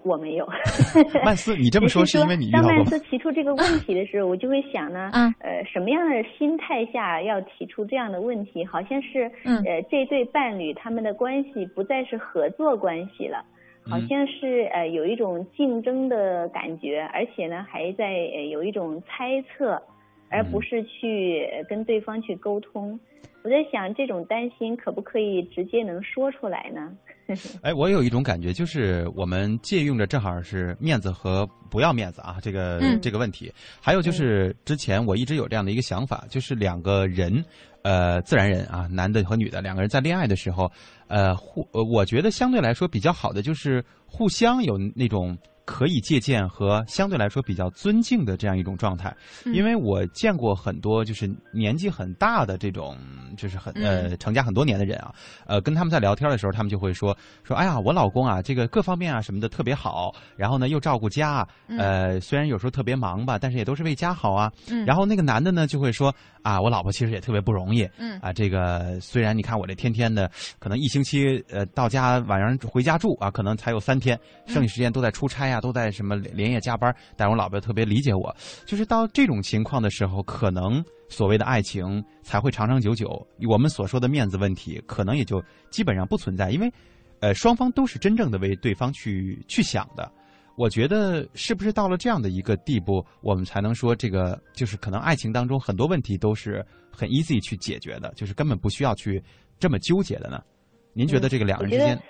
我没有。曼斯，你这么说只是是因为你遇到当曼过斯提出这个问题的时候，我就会想呢，嗯呃，什么样的心态下要提出这样的问题？好像是，嗯呃，这对伴侣他们的关系不再是合作关系了。好嗯像是呃有一种竞争的感觉，而且呢还在呃有一种猜测，而不嗯是去呃跟对方去沟通。我在想，这种担心可不可以直接能说出来呢？哎，我有一种感觉，就是我们借用着正好是面子和不要面子啊，这个、嗯这个问题。还有就是之前我一直有这样的一个想法，就是两个人，呃，自然人啊，男的和女的两个人在恋爱的时候，呃，互，呃我觉得相对来说比较好的就是互相有那种。可以借鉴和相对来说比较尊敬的这样一种状态，嗯。因为我见过很多就是年纪很大的这种，就是很呃成家很多年的人啊，呃，跟他们在聊天的时候，他们就会说说，哎呀，我老公啊，这个各方面啊什么的特别好，然后呢又照顾家，呃，虽然有时候特别忙吧，但是也都是为家好啊。嗯。然后那个男的呢就会说啊，我老婆其实也特别不容易，嗯。啊，这个虽然你看我这天天的，可能一星期呃到家晚上回家住啊，可能才有三天，剩下时间都在出差啊，都在什么连夜加班，但我老婆特别理解我，就是到这种情况的时候，可能所谓的爱情才会长长久久。我们所说的面子问题，可能也就基本上不存在，因为，呃，双方都是真正的为对方去去想的。我觉得是不是到了这样的一个地步，我们才能说这个就是可能爱情当中很多问题都是很 easy 去解决的，就是根本不需要去这么纠结的呢？您觉得这个两人之间，嗯，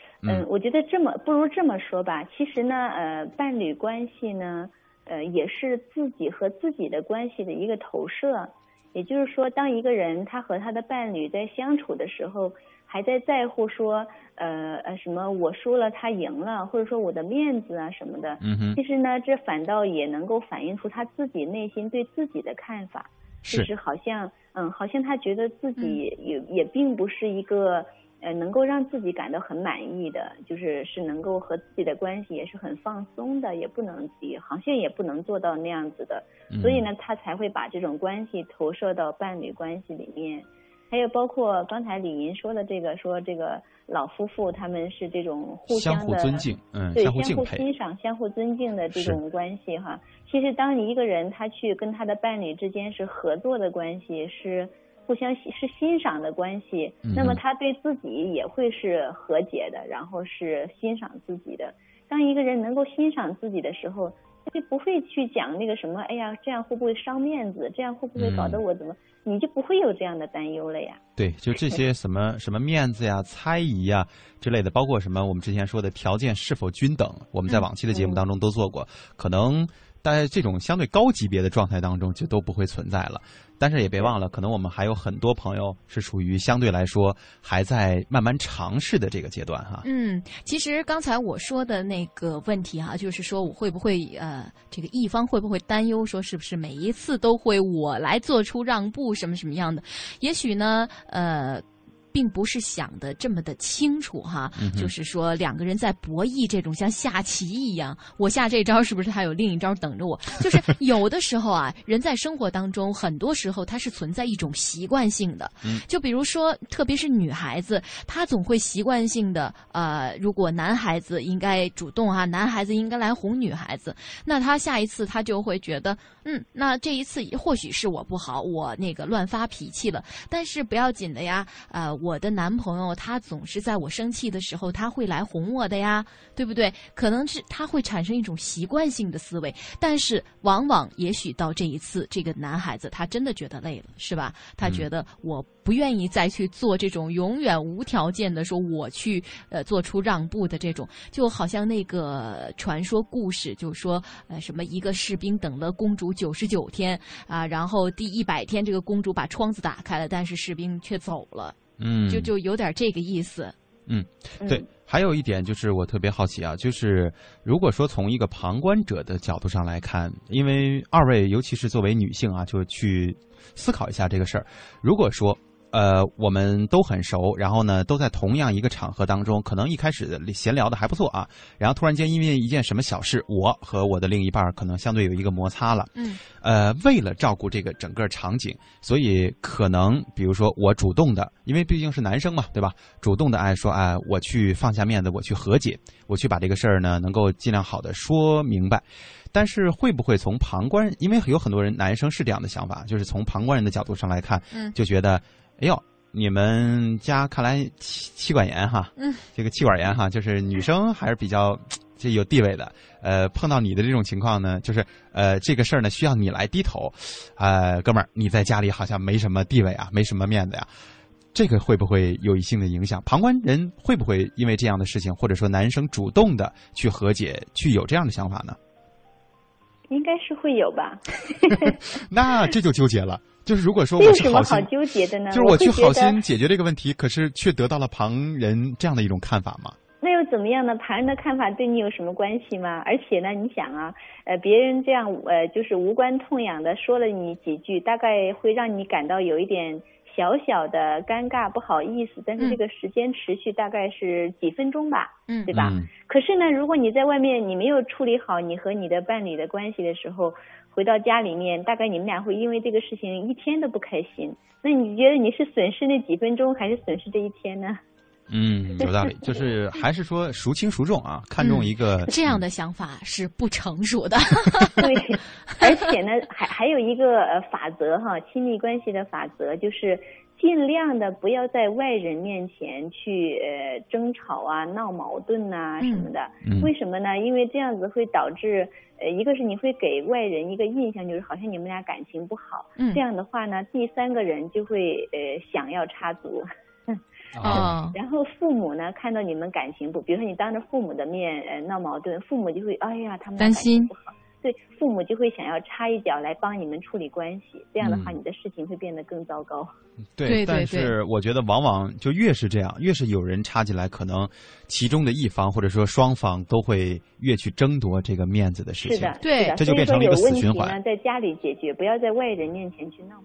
我觉得这么不如这么说吧。其实呢，呃，伴侣关系呢，呃，也是自己和自己的关系的一个投射。也就是说，当一个人他和他的伴侣在相处的时候，还在在乎说，呃呃什么我输了他赢了，或者说我的面子啊什么的，其实呢，这反倒也能够反映出他自己内心对自己的看法。就是是好像，嗯，好像他觉得自己也、也并不是一个呃能够让自己感到很满意的，就是是能够和自己的关系也是很放松的，也不能急好像也不能做到那样子的，嗯所以呢，他才会把这种关系投射到伴侣关系里面。还有包括刚才李莹说的这个，说这个老夫妇他们是这种互相相的互尊敬，嗯，对，相互欣赏、相互尊敬的这种关系哈。其实，当一个人他去跟他的伴侣之间是合作的关系，是互相是欣赏的关系，那么嗯他对自己也会是和解的，然后是欣赏自己的。当一个人能够欣赏自己的时候，他就不会去讲那个什么，哎呀，这样会不会伤面子？这样会不会搞得嗯我怎么？你就不会有这样的担忧了呀。对，就这些什么什么面子呀、猜疑呀之类的，包括什么我们之前说的条件是否均等，我们在往期的节目当中都做过。可能在这种相对高级别的状态当中，就都不会存在了。但是也别忘了，可能我们还有很多朋友是属于相对来说还在慢慢尝试的这个阶段哈。嗯，其实刚才我说的那个问题哈、就是说我会不会呃，这个一方会不会担忧说是不是每一次都会我来做出让步什么什么样的？也许呢，呃。并不是想的这么的清楚哈，嗯就是说两个人在博弈这种像下棋一样，我下这招是不是还有另一招等着我？就是有的时候啊，人在生活当中，很多时候它是存在一种习惯性的，嗯。就比如说，特别是女孩子，她总会习惯性的，呃，如果男孩子应该主动啊，男孩子应该来哄女孩子，那她下一次她就会觉得，嗯，那这一次或许是我不好，我那个乱发脾气了，但是不要紧的呀，呃，我的男朋友他总是在我生气的时候，他会来哄我的呀，对不对？可能是他会产生一种习惯性的思维，但是往往也许到这一次，这个男孩子他真的觉得累了，是吧？他觉得我不愿意再去做这种永远无条件的说我去呃做出让步的这种，就好像那个传说故事，就说呃什么一个士兵等了公主九十九天啊，然后第一百天这个公主把窗子打开了，但是士兵却走了，嗯，就就有点这个意思。嗯，对。还有一点就是我特别好奇啊，就是如果说从一个旁观者的角度上来看，因为二位尤其是作为女性啊，就去思考一下这个事儿。如果说呃，我们都很熟，然后呢，都在同样一个场合当中，可能一开始闲聊的还不错啊，然后突然间因为一件什么小事，我和我的另一半可能相对有一个摩擦了。嗯。呃，为了照顾这个整个场景，所以可能比如说我主动的，因为毕竟是男生嘛，对吧？主动的哎说哎，我去放下面子，我去和解，我去把这个事儿呢能够尽量好的说明白。但是会不会从旁观？因为有很多人男生是这样的想法，就是从旁观人的角度上来看，嗯，就觉得。哎呦，你们家看来妻妻管严哈，嗯，这个妻管严哈，就是女生还是比较这有地位的。呃，碰到你的这种情况呢，就是呃，这个事儿呢需要你来低头。呃，哥们儿，你在家里好像没什么地位啊，没什么面子呀，这个会不会有一性的影响？旁观人会不会因为这样的事情，或者说男生主动的去和解，去有这样的想法呢？应该是会有吧。那这就纠结了。就是如果说我是好心，纠结的呢？就是我去好心解决这个问题，可是却得到了旁人这样的一种看法吗？那又怎么样呢？旁人的看法对你有什么关系吗？而且呢，你想啊，呃，别人这样呃，就是无关痛痒的说了你几句，大概会让你感到有一点。小小的尴尬，不好意思，但是这个时间持续大概是几分钟吧，嗯，对吧？可是呢，如果你在外面你没有处理好你和你的伴侣的关系的时候，回到家里面，大概你们俩会因为这个事情一天都不开心。那你觉得你是损失那几分钟，还是损失这一天呢？嗯，有道理，就是还是说孰轻孰重啊？看重一个 这样的想法是不成熟的。对，而且呢，还还有一个呃法则哈，亲密关系的法则就是尽量的不要在外人面前去呃争吵啊、闹矛盾呐什么的。为什么呢？因为这样子会导致呃一个是你会给外人一个印象，就是好像你们俩感情不好。嗯。这样的话呢，第三个人就会呃想要插足。啊，然后父母呢，看到你们感情不，比如说你当着父母的面呃闹矛盾，父母就会哎呀，他们担心不好，对，父母就会想要插一脚来帮你们处理关系，这样的话你的事情会变得更糟糕。对，但是我觉得往往就越是这样，越是有人插进来，可能其中的一方或者说双方都会越去争夺这个面子的事情。是的，对，这就变成了一个死循环。在家里解决，不要在外人面前去闹。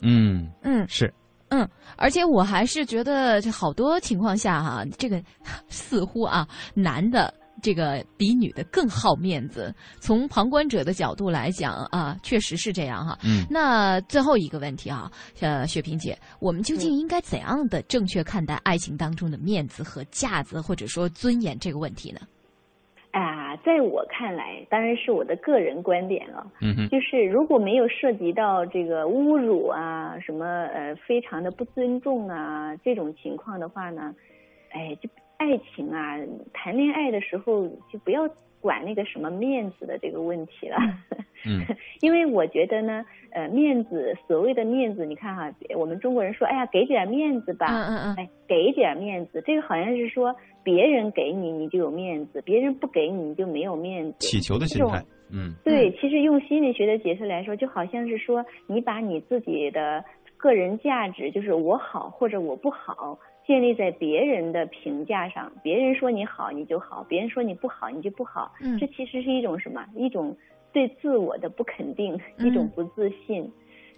嗯嗯，是。嗯，而且我还是觉得，这好多情况下哈，这个似乎啊，男的这个比女的更好面子。从旁观者的角度来讲啊，确实是这样哈。嗯。那最后一个问题啊，呃，雪萍姐，我们究竟应该怎样的正确看待爱情当中的面子和架子，或者说尊严这个问题呢？啊，在我看来，当然是我的个人观点了。嗯，就是如果没有涉及到这个侮辱啊，什么呃，非常的不尊重啊这种情况的话呢，哎，就爱情啊，谈恋爱的时候就不要管那个什么面子的这个问题了。嗯，因为我觉得呢，呃，面子，所谓的面子，你看哈，我们中国人说，哎呀，给点面子吧。嗯嗯嗯。哎，给点面子，这个好像是说。别人给你，你就有面子；别人不给你，你就没有面子。乞求的心态，嗯，对。其实用心理学的解释来说，就好像是说，你把你自己的个人价值，就是我好或者我不好，建立在别人的评价上。别人说你好，你就好；别人说你不好，你就不好。嗯，这其实是一种什么？一种对自我的不肯定，一种不自信。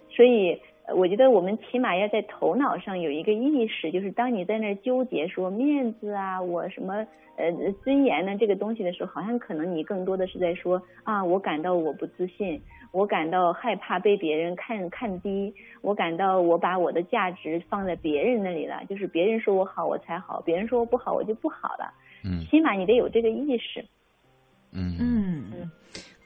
所以。我觉得我们起码要在头脑上有一个意识，就是当你在那纠结说面子啊，我什么呃尊严呢这个东西的时候，好像可能你更多的是在说啊，我感到我不自信，我感到害怕被别人看看低，我感到我把我的价值放在别人那里了，就是别人说我好我才好，别人说我不好我就不好了。嗯，起码你得有这个意识。嗯嗯。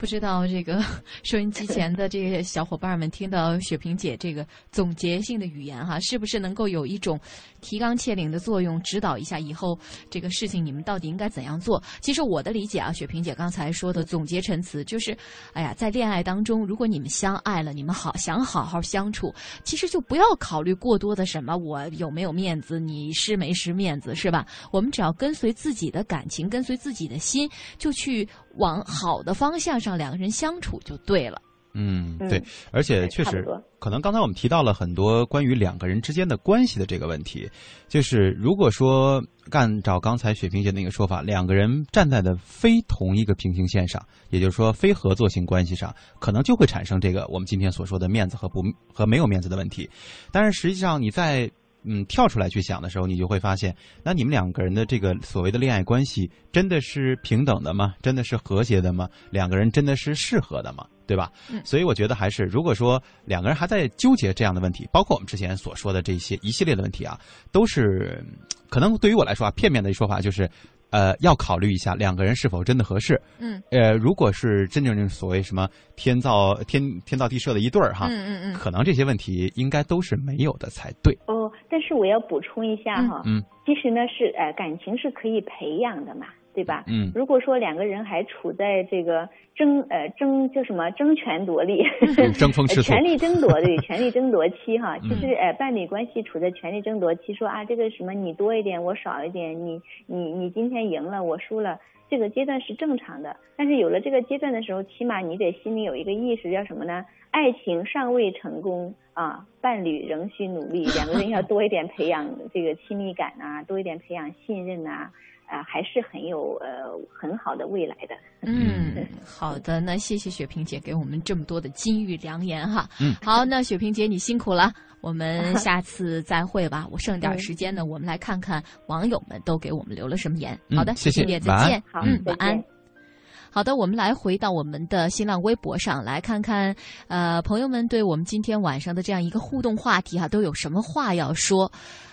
不知道这个 收音机前的这些小伙伴们听到雪萍姐这个总结性的语言哈，是不是能够有一种提纲挈领的作用，指导一下以后这个事情你们到底应该怎样做？其实我的理解啊，雪萍姐刚才说的总结陈词就是，哎呀，在恋爱当中，如果你们相爱了，你们好想好好相处，其实就不要考虑过多的什么我有没有面子，你失没失面子，是吧？我们只要跟随自己的感情，跟随自己的心，就去往好的方向上。两个人相处就对了。嗯，嗯对，而且确实可能刚才我们提到了很多关于两个人之间的关系的这个问题，就是如果说按照刚才雪萍姐那个说法，两个人站在的非同一个平行线上，也就是说非合作性关系上，可能就会产生这个我们今天所说的面子和不和没有面子的问题。但是实际上你在嗯跳出来去想的时候，你就会发现，那你们两个人的这个所谓的恋爱关系，真的是平等的吗？真的是和谐的吗？两个人真的是适合的吗？对吧？嗯所以我觉得还是，如果说两个人还在纠结这样的问题，包括我们之前所说的这些一系列的问题啊，都是嗯可能对于我来说啊，片面的一说法就是，呃，要考虑一下两个人是否真的合适。嗯呃，如果是真正所谓什么天造天天造地设的一对儿哈，嗯嗯嗯，可能这些问题应该都是没有的才对。哦，但是我要补充一下哈，嗯其实呢是呃感情是可以培养的嘛，对吧？嗯如果说两个人还处在这个争呃争叫什么争权夺利，嗯争风吃 醋呃权力争夺对 权力争夺期哈，嗯其实呃伴侣关系处在权力争夺期，说啊这个什么你多一点我少一点，你你你今天赢了我输了。这个阶段是正常的，但是有了这个阶段的时候，起码你得心里有一个意识，叫什么呢？爱情尚未成功啊，伴侣仍需努力，两个人要多一点培养这个亲密感啊，多一点培养信任啊、啊，还是很有呃很好的未来的。嗯，好的，那谢谢雪萍姐给我们这么多的金玉良言哈。嗯，好，那雪萍姐你辛苦了，我们下次再会吧。我剩点时间呢，我们来看看网友们都给我们留了什么言。嗯好的，谢谢再见。好，嗯，晚安。。好的，我们来回到我们的新浪微博上来看看，呃，朋友们对我们今天晚上的这样一个互动话题哈、都有什么话要说？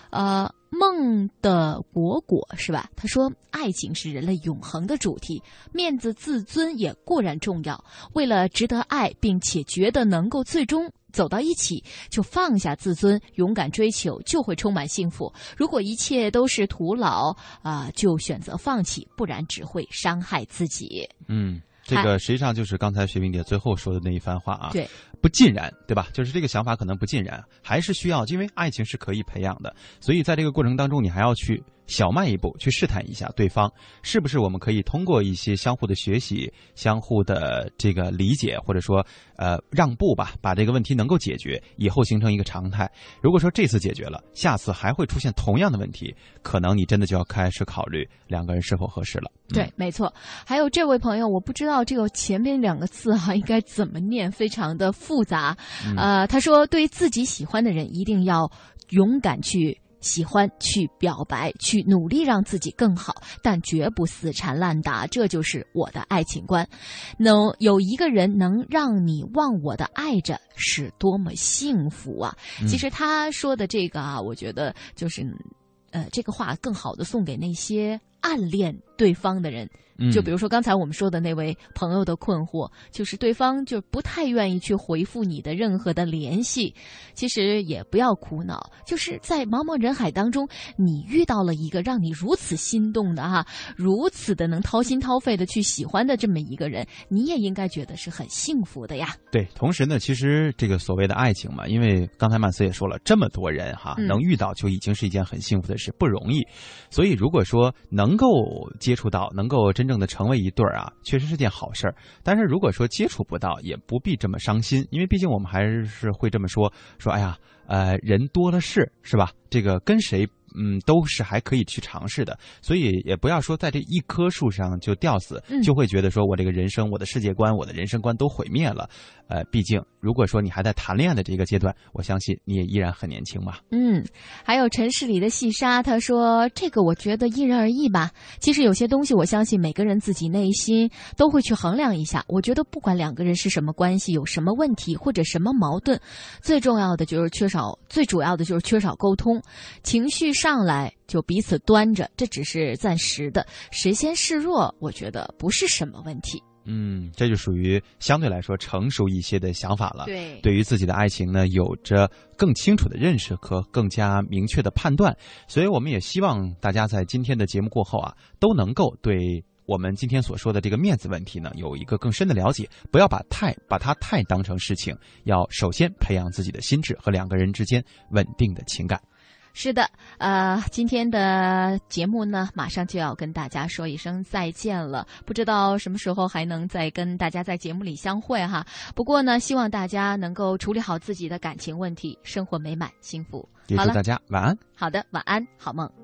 呃，梦的果果是吧？他说，爱情是人类永恒的主题，面子自尊也固然重要。为了值得爱，并且觉得能够最终走到一起，就放下自尊，勇敢追求，就会充满幸福。如果一切都是徒劳啊、就选择放弃，不然只会伤害自己。嗯，这个实际上就是刚才雪冰姐最后说的那一番话啊。对，不尽然，对吧？就是这个想法可能不尽然，还是需要，因为爱情是可以培养的，所以在这个过程当中，你还要去小迈一步，去试探一下对方是不是我们可以通过一些相互的学习、相互的这个理解，或者说呃让步吧，把这个问题能够解决，以后形成一个常态。如果说这次解决了，下次还会出现同样的问题，可能你真的就要开始考虑两个人是否合适了。嗯对，没错。还有这位朋友，我不知道这个前面两个字哈、应该怎么念，非常的复杂。嗯呃，他说，对自己喜欢的人，一定要勇敢去。喜欢去表白，去努力让自己更好，但绝不死缠烂打，这就是我的爱情观。能有一个人能让你忘我的爱着，是多么幸福啊！嗯其实他说的这个啊，我觉得就是，呃，这个话更好的送给那些暗恋对方的人。嗯就比如说刚才我们说的那位朋友的困惑，就是对方就不太愿意去回复你的任何的联系。其实也不要苦恼，就是在茫茫人海当中，你遇到了一个让你如此心动的哈，如此的能掏心掏肺的去喜欢的这么一个人，你也应该觉得是很幸福的呀。对，同时呢，其实这个所谓的爱情嘛，因为刚才曼斯也说了，这么多人哈，嗯能遇到就已经是一件很幸福的事，不容易。所以如果说能够接触到，能够真正的成为一对儿啊，确实是件好事儿。但是如果说接触不到，也不必这么伤心，因为毕竟我们还是会这么说，说哎呀，呃，人多了是，是吧？这个跟谁。嗯，都是还可以去尝试的，所以也不要说在这一棵树上就吊死，嗯就会觉得说我这个人生、我的世界观、我的人生观都毁灭了。呃，毕竟如果说你还在谈恋爱的这个阶段，我相信你也依然很年轻嘛。嗯，还有城市里的细沙，他说这个我觉得因人而异吧。其实有些东西，我相信每个人自己内心都会去衡量一下。我觉得不管两个人是什么关系，有什么问题或者什么矛盾，最重要的就是缺少，最主要的就是缺少沟通，情绪上来就彼此端着，这只是暂时的，谁先示弱，我觉得不是什么问题。嗯，这就属于相对来说成熟一些的想法了。对对于自己的爱情呢，有着更清楚的认识和更加明确的判断。所以，我们也希望大家在今天的节目过后啊，都能够对我们今天所说的这个面子问题呢，有一个更深的了解，不要把太把它太当成事情，要首先培养自己的心智和两个人之间稳定的情感。是的，呃，今天的节目呢，马上就要跟大家说一声再见了。不知道什么时候还能再跟大家在节目里相会哈。不过呢，希望大家能够处理好自己的感情问题，生活美满幸福。也祝大家晚安。好的，晚安，好梦。